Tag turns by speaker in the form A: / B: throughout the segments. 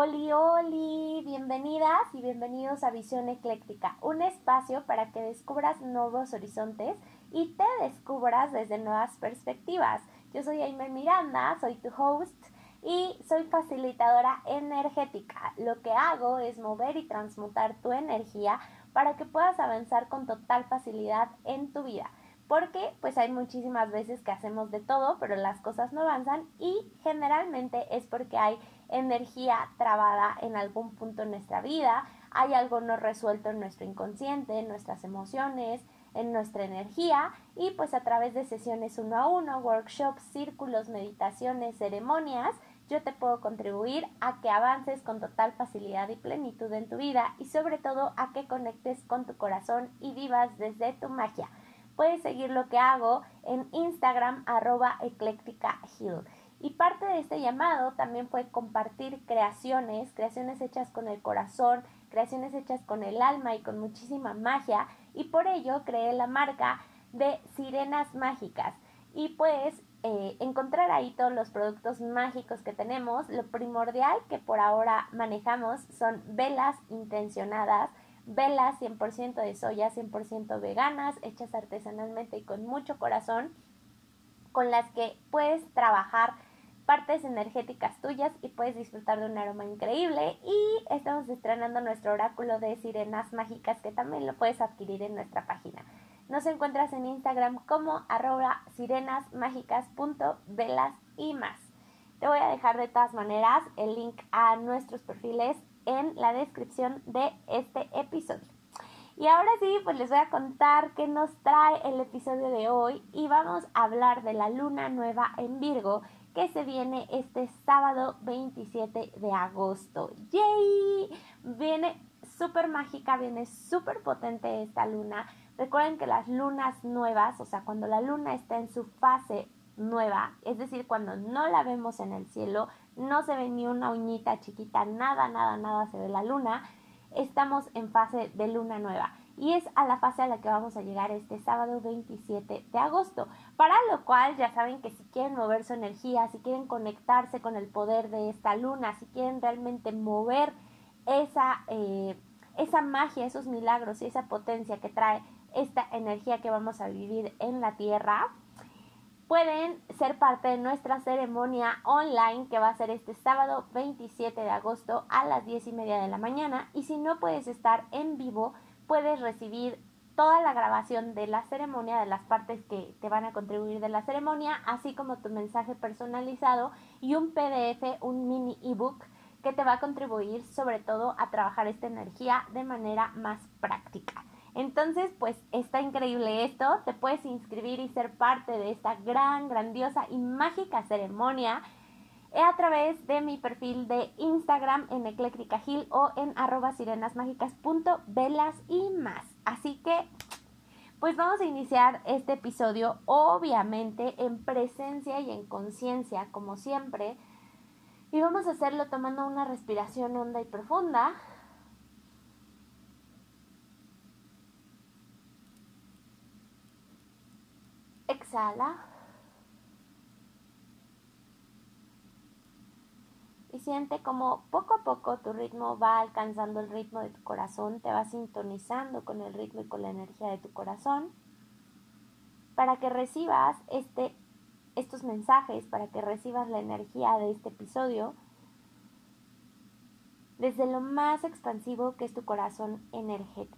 A: Oli, oli, bienvenidas y bienvenidos a Visión Ecléctica, un espacio para que descubras nuevos horizontes y te descubras desde nuevas perspectivas. Yo soy Aime Miranda, soy tu host y soy facilitadora energética. Lo que hago es mover y transmutar tu energía para que puedas avanzar con total facilidad en tu vida. Porque pues hay muchísimas veces que hacemos de todo, pero las cosas no avanzan y generalmente es porque hay energía trabada en algún punto en nuestra vida, hay algo no resuelto en nuestro inconsciente, en nuestras emociones, en nuestra energía y pues a través de sesiones uno a uno, workshops, círculos, meditaciones, ceremonias, yo te puedo contribuir a que avances con total facilidad y plenitud en tu vida y sobre todo a que conectes con tu corazón y vivas desde tu magia. Puedes seguir lo que hago en Instagram arroba y parte de este llamado también fue compartir creaciones, creaciones hechas con el corazón, creaciones hechas con el alma y con muchísima magia. Y por ello creé la marca de Sirenas Mágicas. Y pues eh, encontrar ahí todos los productos mágicos que tenemos. Lo primordial que por ahora manejamos son velas intencionadas, velas 100% de soya, 100% veganas, hechas artesanalmente y con mucho corazón, con las que puedes trabajar partes energéticas tuyas y puedes disfrutar de un aroma increíble. Y estamos estrenando nuestro oráculo de sirenas mágicas que también lo puedes adquirir en nuestra página. Nos encuentras en Instagram como arroba sirenasmágicas.velas y más. Te voy a dejar de todas maneras el link a nuestros perfiles en la descripción de este episodio. Y ahora sí, pues les voy a contar qué nos trae el episodio de hoy y vamos a hablar de la luna nueva en Virgo que se viene este sábado 27 de agosto. ¡Yay! Viene súper mágica, viene súper potente esta luna. Recuerden que las lunas nuevas, o sea, cuando la luna está en su fase nueva, es decir, cuando no la vemos en el cielo, no se ve ni una uñita chiquita, nada, nada, nada se ve la luna, estamos en fase de luna nueva y es a la fase a la que vamos a llegar este sábado 27 de agosto. Para lo cual ya saben que si quieren mover su energía, si quieren conectarse con el poder de esta luna, si quieren realmente mover esa, eh, esa magia, esos milagros y esa potencia que trae esta energía que vamos a vivir en la Tierra, pueden ser parte de nuestra ceremonia online que va a ser este sábado 27 de agosto a las 10 y media de la mañana. Y si no puedes estar en vivo, puedes recibir toda la grabación de la ceremonia, de las partes que te van a contribuir de la ceremonia, así como tu mensaje personalizado y un PDF, un mini ebook que te va a contribuir sobre todo a trabajar esta energía de manera más práctica. Entonces, pues está increíble esto, te puedes inscribir y ser parte de esta gran, grandiosa y mágica ceremonia a través de mi perfil de Instagram en Ecléctrica Gil o en arroba sirenasmágicas.velas y más. Así que, pues vamos a iniciar este episodio obviamente en presencia y en conciencia, como siempre. Y vamos a hacerlo tomando una respiración honda y profunda. Exhala. Siente como poco a poco tu ritmo va alcanzando el ritmo de tu corazón, te va sintonizando con el ritmo y con la energía de tu corazón para que recibas este, estos mensajes, para que recibas la energía de este episodio desde lo más expansivo que es tu corazón energético.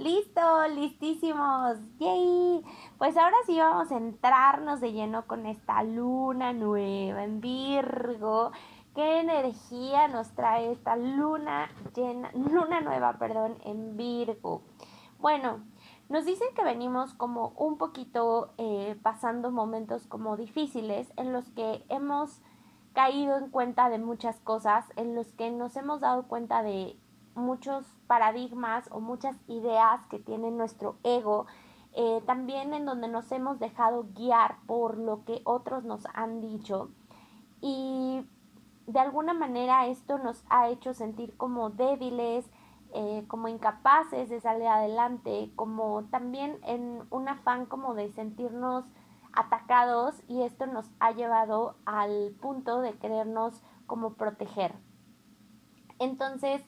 A: Listo, listísimos. Yay. Pues ahora sí vamos a entrarnos de lleno con esta luna nueva en Virgo. ¿Qué energía nos trae esta luna llena, luna nueva, perdón, en Virgo? Bueno, nos dicen que venimos como un poquito eh, pasando momentos como difíciles en los que hemos caído en cuenta de muchas cosas, en los que nos hemos dado cuenta de muchos paradigmas o muchas ideas que tiene nuestro ego, eh, también en donde nos hemos dejado guiar por lo que otros nos han dicho y de alguna manera esto nos ha hecho sentir como débiles, eh, como incapaces de salir adelante, como también en un afán como de sentirnos atacados y esto nos ha llevado al punto de querernos como proteger. Entonces,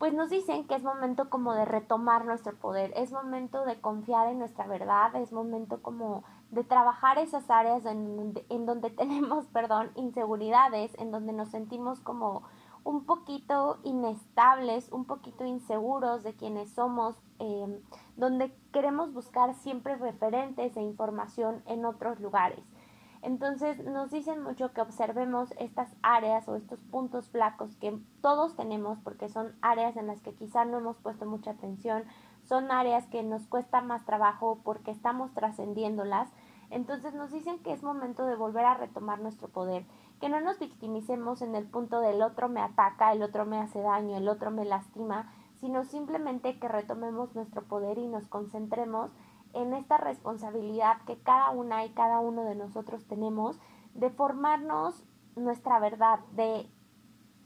A: pues nos dicen que es momento como de retomar nuestro poder, es momento de confiar en nuestra verdad, es momento como de trabajar esas áreas en, en donde tenemos, perdón, inseguridades, en donde nos sentimos como un poquito inestables, un poquito inseguros de quienes somos, em, donde queremos buscar siempre referentes e información en otros lugares. Entonces nos dicen mucho que observemos estas áreas o estos puntos flacos que todos tenemos porque son áreas en las que quizá no hemos puesto mucha atención, son áreas que nos cuesta más trabajo porque estamos trascendiéndolas. Entonces nos dicen que es momento de volver a retomar nuestro poder, que no nos victimicemos en el punto del otro me ataca, el otro me hace daño, el otro me lastima, sino simplemente que retomemos nuestro poder y nos concentremos en esta responsabilidad que cada una y cada uno de nosotros tenemos de formarnos nuestra verdad, de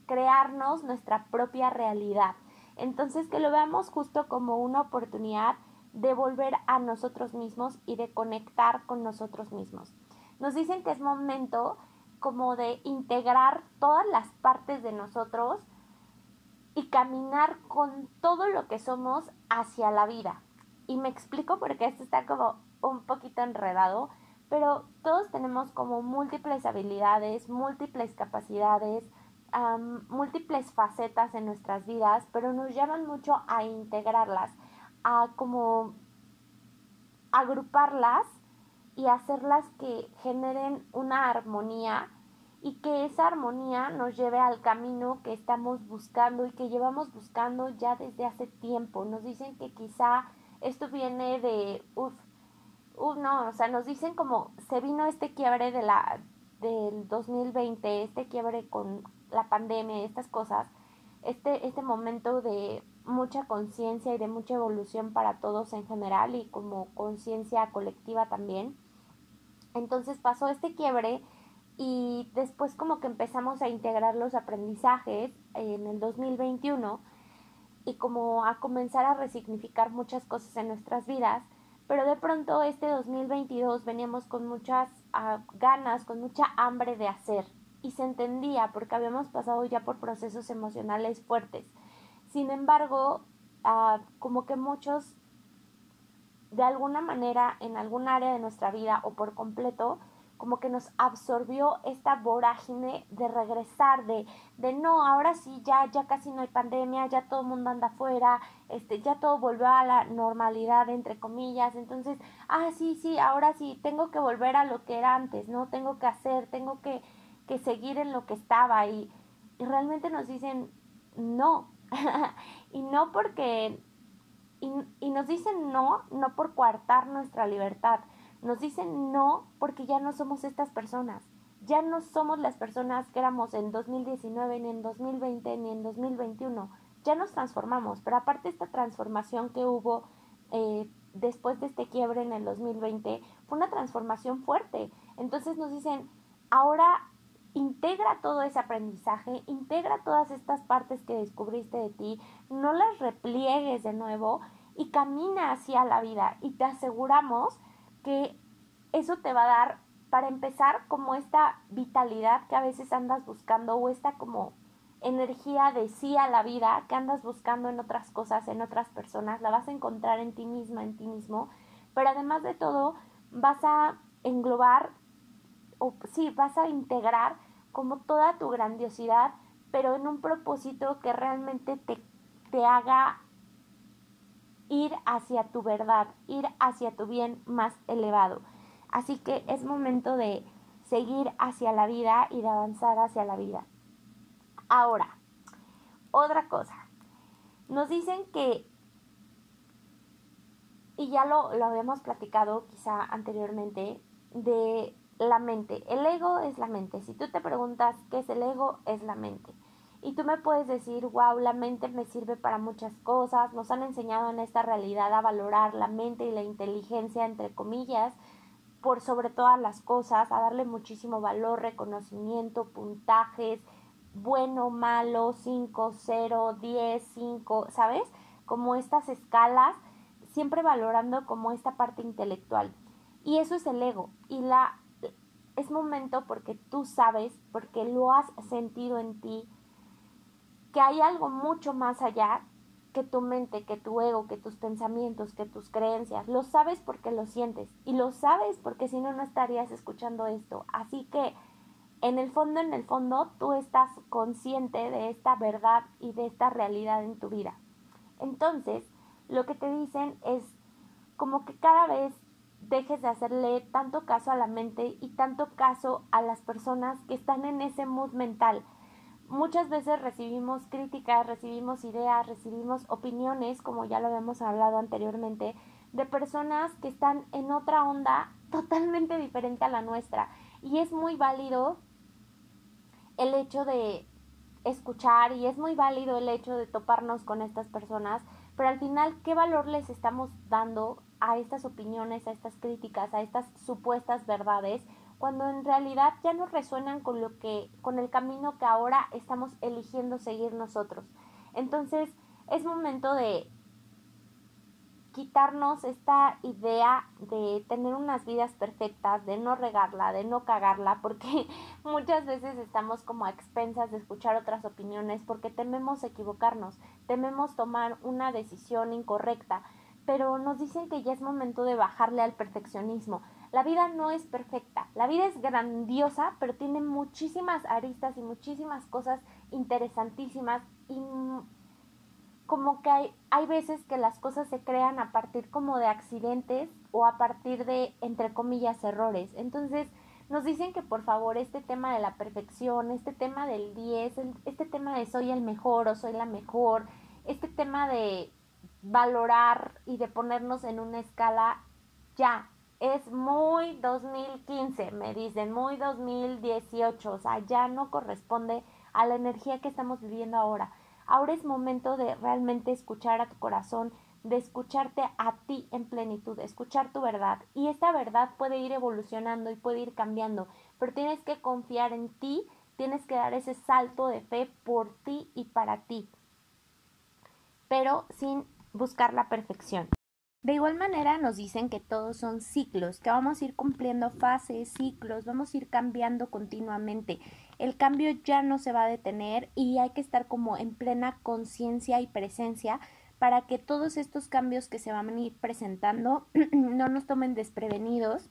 A: crearnos nuestra propia realidad. Entonces que lo veamos justo como una oportunidad de volver a nosotros mismos y de conectar con nosotros mismos. Nos dicen que es momento como de integrar todas las partes de nosotros y caminar con todo lo que somos hacia la vida. Y me explico porque esto está como un poquito enredado, pero todos tenemos como múltiples habilidades, múltiples capacidades, múltiples facetas en nuestras vidas, pero nos llaman mucho a integrarlas, a como agruparlas y hacerlas que generen una armonía y que esa armonía nos lleve al camino que estamos buscando y que llevamos buscando ya desde hace tiempo. Nos dicen que quizá esto viene de, uff, uf, no, o sea, nos dicen como se vino este quiebre de la, del 2020, este quiebre con la pandemia estas cosas, este, este momento de mucha conciencia y de mucha evolución para todos en general y como conciencia colectiva también. Entonces pasó este quiebre y después como que empezamos a integrar los aprendizajes en el 2021 y como a comenzar a resignificar muchas cosas en nuestras vidas, pero de pronto este 2022 veníamos con muchas ah, ganas, con mucha hambre de hacer y se entendía porque habíamos pasado ya por procesos emocionales fuertes. Sin embargo, ah, como que muchos de alguna manera en algún área de nuestra vida o por completo como que nos absorbió esta vorágine de regresar, de, de no, ahora sí, ya, ya casi no hay pandemia, ya todo el mundo anda afuera, este, ya todo volvió a la normalidad, entre comillas, entonces, ah, sí, sí, ahora sí, tengo que volver a lo que era antes, ¿no? Tengo que hacer, tengo que, que seguir en lo que estaba. Y, realmente nos dicen, no, y no porque, y, y nos dicen no, no por coartar nuestra libertad, nos dicen no porque ya no somos estas personas. Ya no somos las personas que éramos en 2019, ni en 2020, ni en 2021. Ya nos transformamos, pero aparte esta transformación que hubo eh, después de este quiebre en el 2020 fue una transformación fuerte. Entonces nos dicen, ahora integra todo ese aprendizaje, integra todas estas partes que descubriste de ti, no las repliegues de nuevo y camina hacia la vida y te aseguramos que eso te va a dar, para empezar, como esta vitalidad que a veces andas buscando o esta como energía de sí a la vida que andas buscando en otras cosas, en otras personas, la vas a encontrar en ti misma, en ti mismo, pero además de todo vas a englobar o sí, vas a integrar como toda tu grandiosidad, pero en un propósito que realmente te, te haga ir hacia tu verdad, ir hacia tu bien más elevado. Así que es momento de seguir hacia la vida y de avanzar hacia la vida. Ahora, otra cosa. Nos dicen que, y ya lo, lo habíamos platicado quizá anteriormente, de la mente. El ego es la mente. Si tú te preguntas qué es el ego, es la mente. Y tú me puedes decir, wow, la mente me sirve para muchas cosas, nos han enseñado en esta realidad a valorar la mente y la inteligencia, entre comillas, por sobre todas las cosas, a darle muchísimo valor, reconocimiento, puntajes, bueno, malo, 5, 0, 10, 5, ¿sabes? Como estas escalas, siempre valorando como esta parte intelectual. Y eso es el ego. Y la es momento porque tú sabes, porque lo has sentido en ti, que hay algo mucho más allá que tu mente, que tu ego, que tus pensamientos, que tus creencias. Lo sabes porque lo sientes y lo sabes porque si no, no estarías escuchando esto. Así que en el fondo, en el fondo, tú estás consciente de esta verdad y de esta realidad en tu vida. Entonces, lo que te dicen es como que cada vez dejes de hacerle tanto caso a la mente y tanto caso a las personas que están en ese mood mental. Muchas veces recibimos críticas, recibimos ideas, recibimos opiniones, como ya lo habíamos hablado anteriormente, de personas que están en otra onda totalmente diferente a la nuestra. Y es muy válido el hecho de escuchar y es muy válido el hecho de toparnos con estas personas, pero al final, ¿qué valor les estamos dando a estas opiniones, a estas críticas, a estas supuestas verdades, cuando en realidad ya no resuenan con lo que, con el camino que ahora estamos eligiendo seguir nosotros? Entonces, es momento de quitarnos esta idea de tener unas vidas perfectas, de no regarla, de no cagarla, porque muchas veces estamos como a expensas de escuchar otras opiniones porque tememos equivocarnos, tememos tomar una decisión incorrecta, pero nos dicen que ya es momento de bajarle al perfeccionismo. La vida no es perfecta, la vida es grandiosa, pero tiene muchísimas aristas y muchísimas cosas interesantísimas y como que hay, hay veces que las cosas se crean a partir como de accidentes o a partir de, entre comillas, errores. Entonces, nos dicen que por favor este tema de la perfección, este tema del 10, este tema de soy el mejor o soy la mejor, este tema de valorar y de ponernos en una escala, ya, es muy 2015, me dicen, muy 2018, o sea, ya no corresponde a la energía que estamos viviendo ahora. Ahora es momento de realmente escuchar a tu corazón, de escucharte a ti en plenitud, escuchar tu verdad. Y esta verdad puede ir evolucionando y puede ir cambiando, pero tienes que confiar en ti, tienes que dar ese salto de fe por ti y para ti, pero sin buscar la perfección. De igual manera nos dicen que todos son ciclos, que vamos a ir cumpliendo fases, ciclos, vamos a ir cambiando continuamente. El cambio ya no se va a detener y hay que estar como en plena conciencia y presencia para que todos estos cambios que se van a ir presentando no nos tomen desprevenidos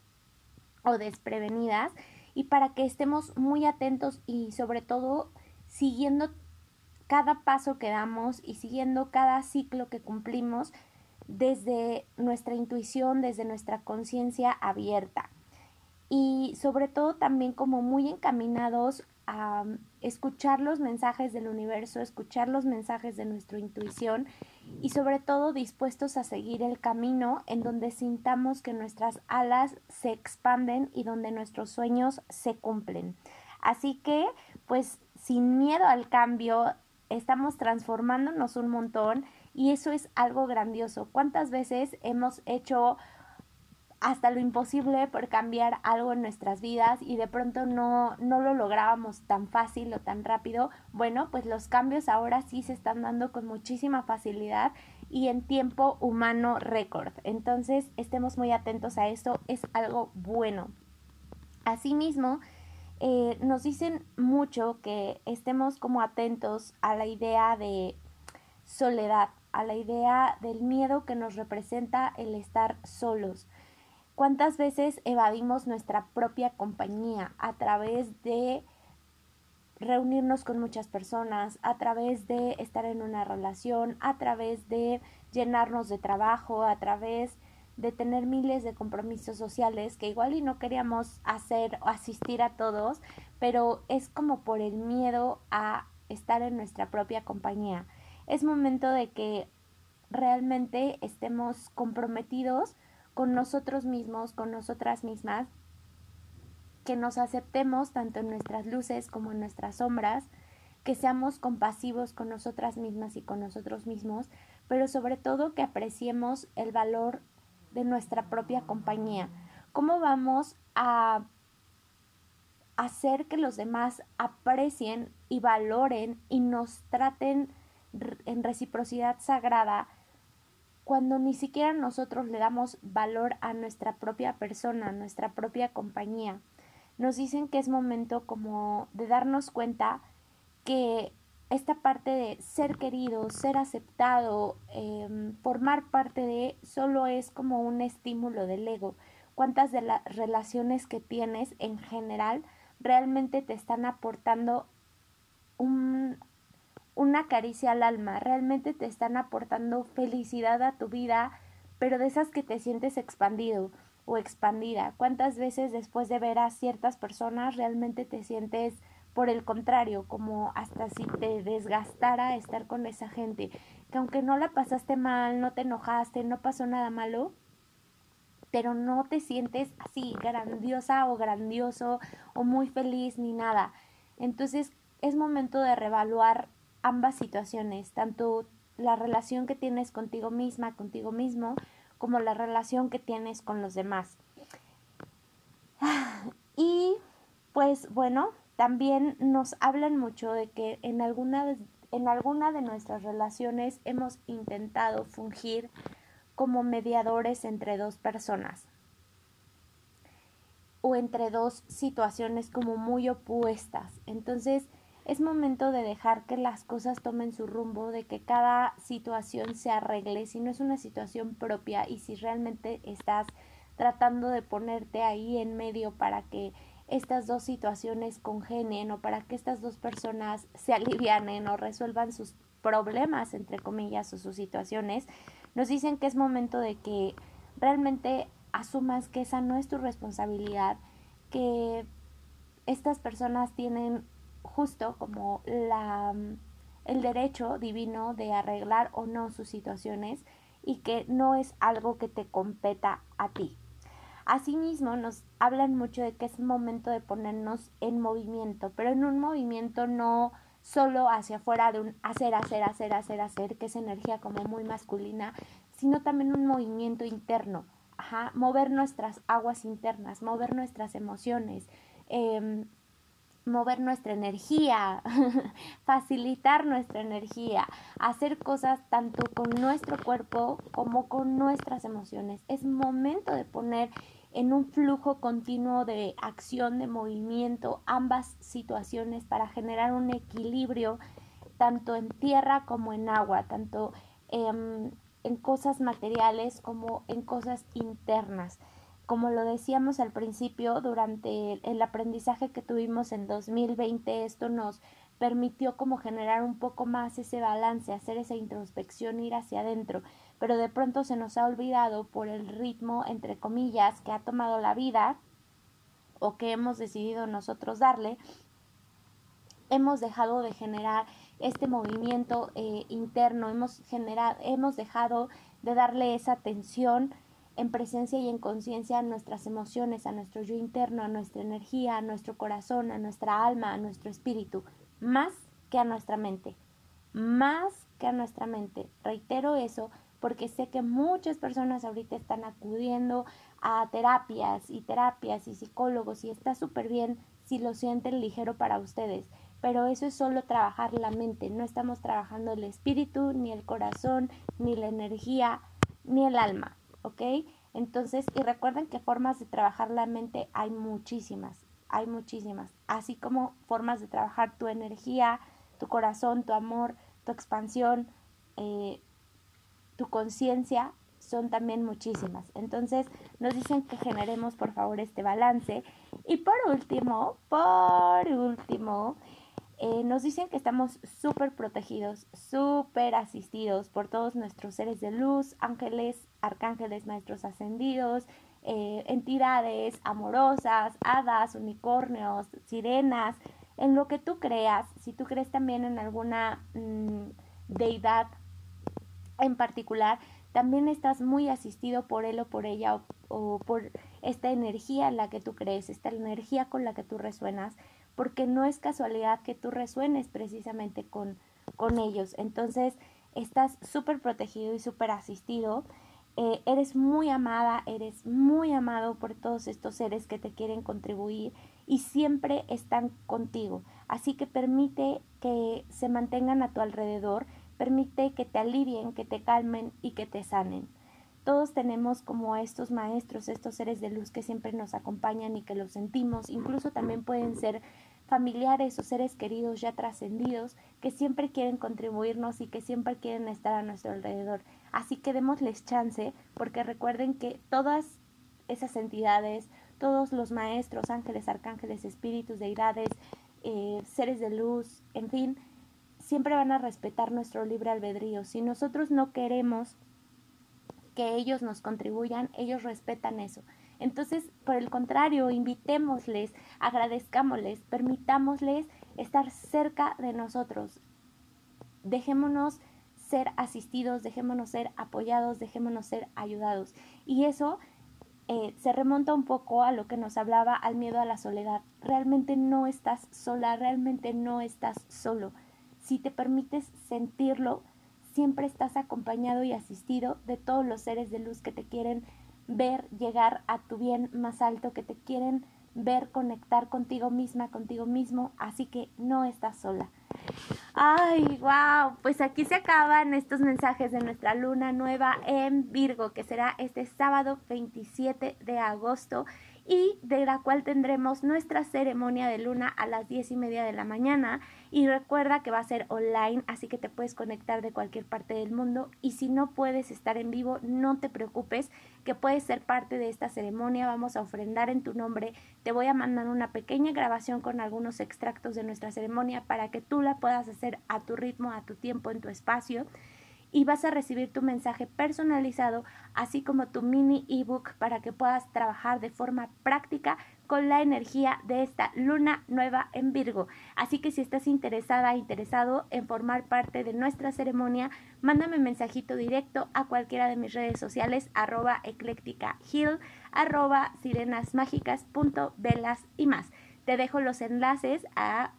A: o desprevenidas y para que estemos muy atentos y sobre todo siguiendo cada paso que damos y siguiendo cada ciclo que cumplimos desde nuestra intuición, desde nuestra conciencia abierta y sobre todo también como muy encaminados a escuchar los mensajes del universo, escuchar los mensajes de nuestra intuición y sobre todo dispuestos a seguir el camino en donde sintamos que nuestras alas se expanden y donde nuestros sueños se cumplen. Así que, pues, sin miedo al cambio, estamos transformándonos un montón y eso es algo grandioso. ¿Cuántas veces hemos hecho hasta lo imposible por cambiar algo en nuestras vidas y de pronto no, no lo lográbamos tan fácil o tan rápido? Bueno, pues los cambios ahora sí se están dando con muchísima facilidad y en tiempo humano récord. Entonces, estemos muy atentos a esto, es algo bueno. Asimismo, eh, nos dicen mucho que estemos como atentos a la idea de soledad, a la idea del miedo que nos representa el estar solos. ¿Cuántas veces evadimos nuestra propia compañía a través de reunirnos con muchas personas, a través de estar en una relación, a través de llenarnos de trabajo, a través de tener miles de compromisos sociales que igual y no queríamos hacer o asistir a todos, pero es como por el miedo a estar en nuestra propia compañía es momento de que realmente estemos comprometidos con nosotros mismos, con nosotras mismas, que nos aceptemos tanto en nuestras luces como en nuestras sombras, que seamos compasivos con nosotras mismas y con nosotros mismos, pero sobre todo que apreciemos el valor de nuestra propia compañía. ¿Cómo vamos a hacer que los demás aprecien y valoren y nos traten en reciprocidad sagrada cuando ni siquiera nosotros le damos valor a nuestra propia persona, a nuestra propia compañía. nos dicen que es momento como de darnos cuenta que esta parte de ser querido, ser aceptado, em, formar parte de, solo es como un estímulo del ego. ¿Cuántas de las relaciones que tienes en general realmente te están aportando una caricia al alma? ¿Realmente te están aportando felicidad a tu vida, pero de esas que te sientes expandido? o expandida. ¿Cuántas veces después de ver a ciertas personas realmente te sientes por el contrario, como hasta si te desgastara estar con esa gente, que aunque no la pasaste mal, no te enojaste, no pasó nada malo, pero no te sientes así grandiosa o grandioso o muy feliz ni nada. Entonces es momento de revaluar ambas situaciones, tanto la relación que tienes contigo misma, contigo mismo, como la relación que tienes con los demás. Y pues bueno, también nos hablan mucho de que en alguna en alguna de nuestras relaciones hemos intentado fungir como mediadores entre dos personas o entre dos situaciones como muy opuestas. Entonces, es momento de dejar que las cosas tomen su rumbo, de que cada situación se arregle, si no es una situación propia y si realmente estás tratando de ponerte ahí en medio para que estas dos situaciones congenien o para que estas dos personas se alivianen o resuelvan sus problemas, entre comillas, o sus situaciones, nos dicen que es momento de que realmente asumas que esa no es tu responsabilidad, que estas personas tienen justo como la, el derecho divino de arreglar o no sus situaciones y que no es algo que te competa a ti. Asimismo, nos hablan mucho de que es momento de ponernos en movimiento, pero en un movimiento no solo hacia afuera de un hacer, hacer, hacer, hacer, hacer, que es energía como muy masculina, sino también un movimiento interno, mover nuestras aguas internas, mover nuestras emociones, eh, mover nuestra energía, facilitar nuestra energía, hacer cosas tanto con nuestro cuerpo como con nuestras emociones. Es momento de poner en un flujo continuo de acción, de movimiento, ambas situaciones para generar un equilibrio tanto en tierra como en agua, tanto en, en cosas materiales como en cosas internas como lo decíamos al principio, durante el aprendizaje que tuvimos en 2020, esto nos permitió como generar un poco más ese balance, hacer esa introspección, ir hacia adentro, pero de pronto se nos ha olvidado por el ritmo, entre comillas, que ha tomado la vida o que hemos decidido nosotros darle, hemos dejado de generar este movimiento eh, interno, hemos, generado, hemos dejado de darle esa atención en presencia y en conciencia a nuestras emociones, a nuestro yo interno, a nuestra energía, a nuestro corazón, a nuestra alma, a nuestro espíritu, más que a nuestra mente, más que a nuestra mente. Reitero eso porque sé que muchas personas ahorita están acudiendo a terapias y terapias y psicólogos y está súper bien si lo sienten ligero para ustedes, pero eso es solo trabajar la mente, no estamos trabajando el espíritu, ni el corazón, ni la energía, ni el alma. ¿Ok? Entonces, y recuerden que formas de trabajar la mente hay muchísimas, hay muchísimas, así como formas de trabajar tu energía, tu corazón, tu amor, tu expansión, eh, tu conciencia, son también muchísimas. Entonces, nos dicen que generemos por favor este balance. Y por último, por último, eh, nos dicen que estamos súper protegidos, súper asistidos por todos nuestros seres de luz, ángeles, arcángeles, maestros ascendidos, eh, entidades amorosas, hadas, unicornios, sirenas, en lo que tú creas, si tú crees también en alguna mm, deidad en particular, también estás muy asistido por él o por ella o por esta energía en la que tú crees, esta energía con la que tú resuenas porque no es casualidad que tú resuenes precisamente con, con ellos. Entonces, estás súper protegido y súper asistido. Eh, eres muy amada, eres muy amado por todos estos seres que te quieren contribuir y siempre están contigo. Así que permite que se mantengan a tu alrededor, permite que te alivien, que te calmen y que te sanen. Todos tenemos como estos maestros, estos seres de luz que siempre nos acompañan y que los sentimos. Incluso también pueden ser familiares o seres queridos ya trascendidos que siempre quieren contribuirnos y que siempre quieren estar a nuestro alrededor. Así que démosles chance porque recuerden que todas esas entidades, todos los maestros, ángeles, arcángeles, espíritus, deidades, eh, seres de luz, en fin, siempre van a respetar nuestro libre albedrío. Si nosotros no queremos que ellos nos contribuyan, ellos respetan eso. Entonces, por el contrario, invitémosles, agradezcámosles, permitámosles estar cerca de nosotros. Dejémonos ser asistidos, dejémonos ser apoyados, dejémonos ser ayudados. Y eso eh, se remonta un poco a lo que nos hablaba al miedo a la soledad. Realmente no estás sola, realmente no estás solo. Si te permites sentirlo, siempre estás acompañado y asistido de todos los seres de luz que te quieren ver llegar a tu bien más alto, que te quieren ver conectar contigo misma, contigo mismo, así que no estás sola. Ay, wow, pues aquí se acaban estos mensajes de nuestra luna nueva en Virgo, que será este sábado 27 de agosto y de la cual tendremos nuestra ceremonia de luna a las diez y media de la mañana. Y recuerda que va a ser online, así que te puedes conectar de cualquier parte del mundo. Y si no puedes estar en vivo, no te preocupes, que puedes ser parte de esta ceremonia. Vamos a ofrendar en tu nombre. Te voy a mandar una pequeña grabación con algunos extractos de nuestra ceremonia para que tú la puedas hacer a tu ritmo, a tu tiempo, en tu espacio y vas a recibir tu mensaje personalizado, así como tu mini ebook para que puedas trabajar de forma práctica con la energía de esta luna nueva en Virgo. Así que si estás interesada, interesado en formar parte de nuestra ceremonia, mándame un mensajito directo a cualquiera de mis redes sociales, arroba ecléctica hill, arroba sirenasmágicas.velas y más. Te dejo los enlaces a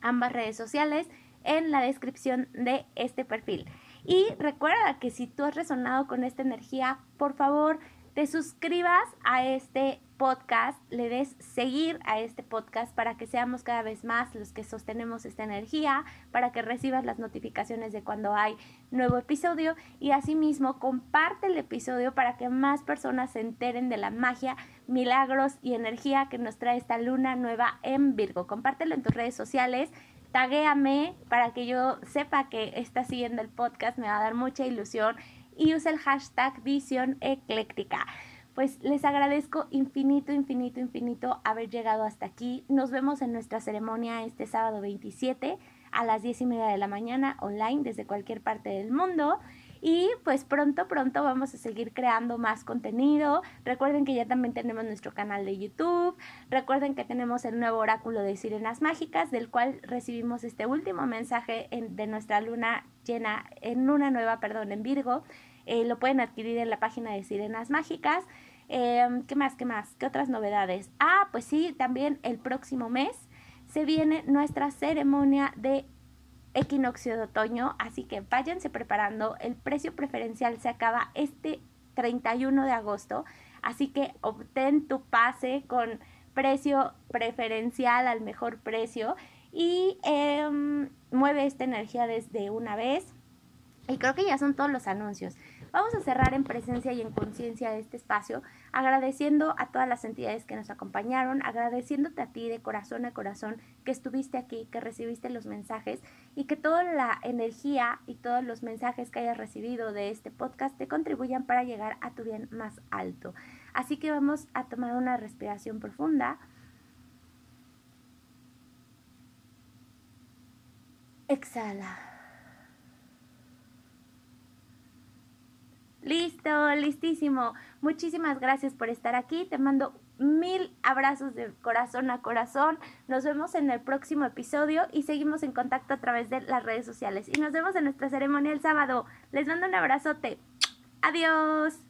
A: ambas redes sociales en la descripción de este perfil. Y recuerda que si tú has resonado con esta energía, por favor, te suscribas a este podcast, le des seguir a este podcast para que seamos cada vez más los que sostenemos esta energía, para que recibas las notificaciones de cuando hay nuevo episodio y asimismo comparte el episodio para que más personas se enteren de la magia, milagros y energía que nos trae esta luna nueva en Virgo. Compártelo en tus redes sociales taguéame para que yo sepa que estás siguiendo el podcast, me va a dar mucha ilusión y usa el hashtag visión ecléctica. Pues les agradezco infinito, infinito, infinito haber llegado hasta aquí. Nos vemos en nuestra ceremonia este sábado 27 a las 10 y media de la mañana online desde cualquier parte del mundo. Y pues pronto, pronto vamos a seguir creando más contenido. Recuerden que ya también tenemos nuestro canal de YouTube. Recuerden que tenemos el nuevo oráculo de sirenas mágicas, del cual recibimos este último mensaje de nuestra luna llena, en luna nueva, perdón, en Virgo. Eh, lo pueden adquirir en la página de Sirenas Mágicas. Em, ¿Qué más? ¿Qué más? ¿Qué otras novedades? Ah, pues sí, también el próximo mes se viene nuestra ceremonia de equinoccio de otoño, así que váyanse preparando. El precio preferencial se acaba este 31 de agosto, así que obtén tu pase con precio preferencial al mejor precio y em, mueve esta energía desde una vez. Y creo que ya son todos los anuncios. Vamos a cerrar en presencia y en conciencia este espacio, agradeciendo a todas las entidades que nos acompañaron, agradeciéndote a ti de corazón a corazón que estuviste aquí, que recibiste los mensajes y que toda la energía y todos los mensajes que hayas recibido de este podcast te contribuyan para llegar a tu bien más alto. Así que vamos a tomar una respiración profunda. Exhala. Listo, listísimo. Muchísimas gracias por estar aquí. Te mando mil abrazos de corazón a corazón. Nos vemos en el próximo episodio y seguimos en contacto a través de las redes sociales. Y nos vemos en nuestra ceremonia el sábado. Les mando un abrazote. Adiós.